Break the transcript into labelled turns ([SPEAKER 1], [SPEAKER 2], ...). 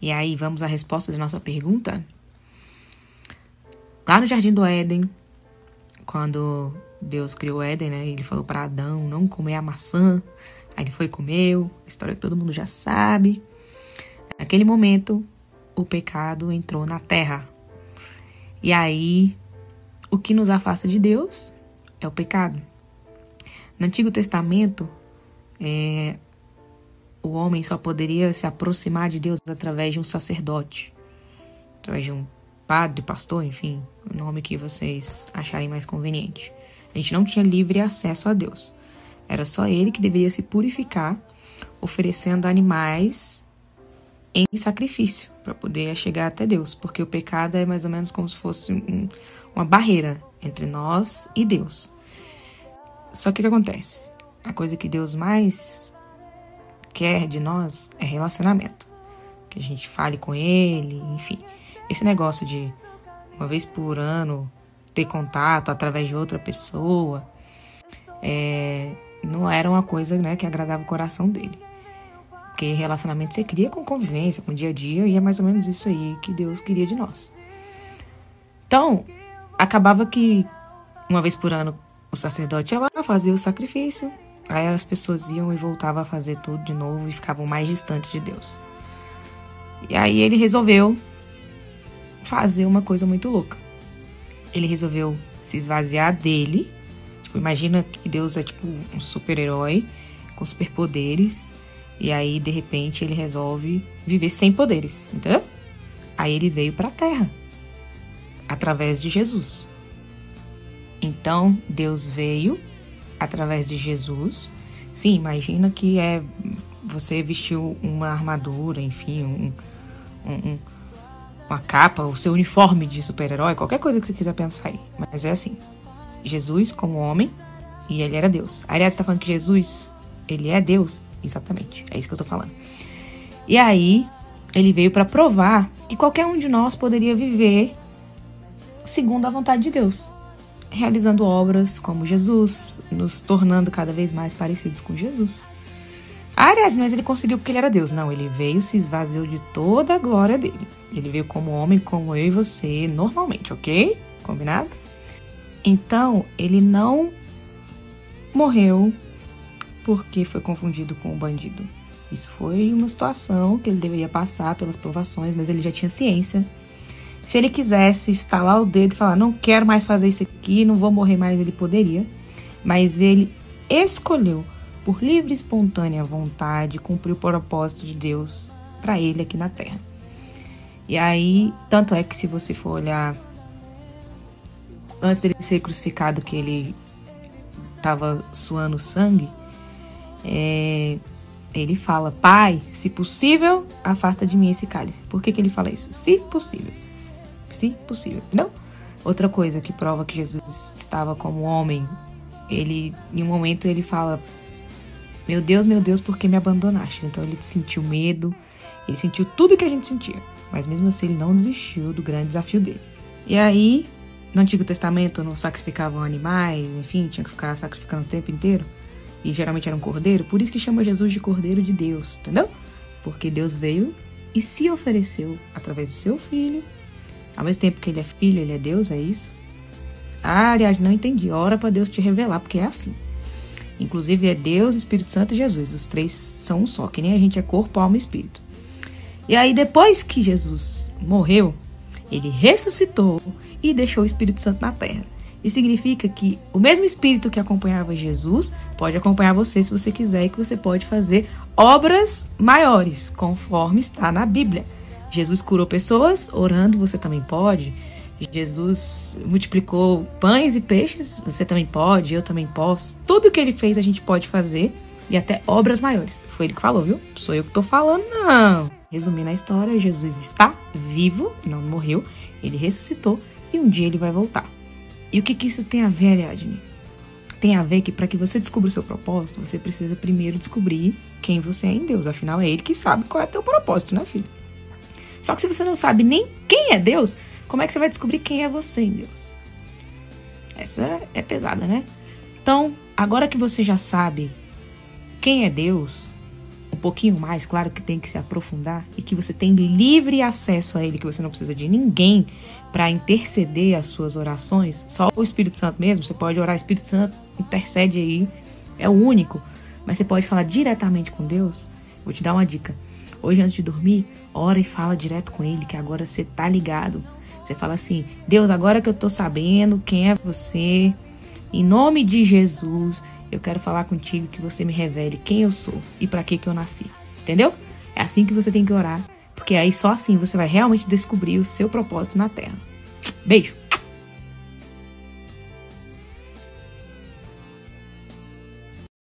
[SPEAKER 1] E aí, vamos à resposta da nossa pergunta? Lá no Jardim do Éden, quando Deus criou o Éden, né? Ele falou para Adão não comer a maçã. Aí ele foi e comeu, história que todo mundo já sabe. Naquele momento, o pecado entrou na terra. E aí, o que nos afasta de Deus é o pecado. No Antigo Testamento, é, o homem só poderia se aproximar de Deus através de um sacerdote, através de um padre, pastor, enfim, o nome que vocês acharem mais conveniente. A gente não tinha livre acesso a Deus. Era só ele que deveria se purificar, oferecendo animais em sacrifício para poder chegar até Deus, porque o pecado é mais ou menos como se fosse um, uma barreira entre nós e Deus. Só que o que acontece? A coisa que Deus mais quer de nós é relacionamento. Que a gente fale com Ele, enfim. Esse negócio de uma vez por ano ter contato através de outra pessoa é, não era uma coisa né, que agradava o coração dele. Porque relacionamento você cria com convivência, com dia a dia, e é mais ou menos isso aí que Deus queria de nós. Então, acabava que uma vez por ano o sacerdote ia lá fazer o sacrifício, aí as pessoas iam e voltavam a fazer tudo de novo e ficavam mais distantes de Deus. E aí ele resolveu fazer uma coisa muito louca. Ele resolveu se esvaziar dele. Tipo, imagina que Deus é tipo um super-herói com superpoderes. E aí, de repente, ele resolve viver sem poderes, entendeu? Aí ele veio para a Terra através de Jesus. Então, Deus veio através de Jesus. Sim, imagina que é você vestiu uma armadura, enfim, um, um, uma capa, o seu uniforme de super-herói, qualquer coisa que você quiser pensar aí. Mas é assim: Jesus como homem e ele era Deus. Aliás, tá falando que Jesus, ele é Deus? Exatamente, é isso que eu tô falando. E aí, ele veio para provar que qualquer um de nós poderia viver segundo a vontade de Deus realizando obras como Jesus, nos tornando cada vez mais parecidos com Jesus. Ah, mas ele conseguiu porque ele era Deus. Não, ele veio, se esvaziou de toda a glória dele. Ele veio como homem, como eu e você, normalmente, ok? Combinado? Então, ele não morreu porque foi confundido com o bandido. Isso foi uma situação que ele deveria passar pelas provações, mas ele já tinha ciência se ele quisesse estalar o dedo e falar, não quero mais fazer isso aqui, não vou morrer mais, ele poderia. Mas ele escolheu, por livre e espontânea vontade, cumprir o propósito de Deus para ele aqui na Terra. E aí, tanto é que se você for olhar antes dele ser crucificado, que ele estava suando sangue, é, ele fala: Pai, se possível, afasta de mim esse cálice. Por que, que ele fala isso? Se possível se possível, não? Outra coisa que prova que Jesus estava como homem, ele em um momento ele fala: "Meu Deus, meu Deus, por que me abandonaste?". Então ele sentiu medo, ele sentiu tudo que a gente sentia, mas mesmo assim ele não desistiu do grande desafio dele. E aí, no Antigo Testamento não sacrificavam animais, enfim, tinha que ficar sacrificando o tempo inteiro. E geralmente era um cordeiro, por isso que chama Jesus de Cordeiro de Deus, entendeu? Porque Deus veio e se ofereceu através do seu filho ao mesmo tempo que ele é filho, ele é Deus, é isso? Ah, aliás, não entendi. Ora para Deus te revelar, porque é assim. Inclusive é Deus, Espírito Santo e Jesus. Os três são um só, que nem a gente é corpo, alma e espírito. E aí, depois que Jesus morreu, ele ressuscitou e deixou o Espírito Santo na terra. Isso significa que o mesmo Espírito que acompanhava Jesus pode acompanhar você se você quiser e que você pode fazer obras maiores, conforme está na Bíblia. Jesus curou pessoas, orando você também pode. Jesus multiplicou pães e peixes, você também pode, eu também posso. Tudo que ele fez a gente pode fazer e até obras maiores. Foi ele que falou, viu? Sou eu que tô falando, não. Resumindo a história, Jesus está vivo, não morreu, ele ressuscitou e um dia ele vai voltar. E o que, que isso tem a ver, Ariadne? Tem a ver que para que você descubra o seu propósito, você precisa primeiro descobrir quem você é em Deus. Afinal, é ele que sabe qual é o teu propósito, né, filho? Só que se você não sabe nem quem é Deus, como é que você vai descobrir quem é você em Deus? Essa é pesada, né? Então, agora que você já sabe quem é Deus, pouquinho mais, claro que tem que se aprofundar e que você tem livre acesso a ele, que você não precisa de ninguém para interceder as suas orações, só o Espírito Santo mesmo, você pode orar, Espírito Santo intercede aí, é o único, mas você pode falar diretamente com Deus. Vou te dar uma dica. Hoje antes de dormir, ora e fala direto com ele, que agora você tá ligado. Você fala assim: "Deus, agora que eu tô sabendo quem é você, em nome de Jesus, eu quero falar contigo que você me revele quem eu sou e para que que eu nasci. Entendeu? É assim que você tem que orar, porque aí só assim você vai realmente descobrir o seu propósito na Terra. Beijo!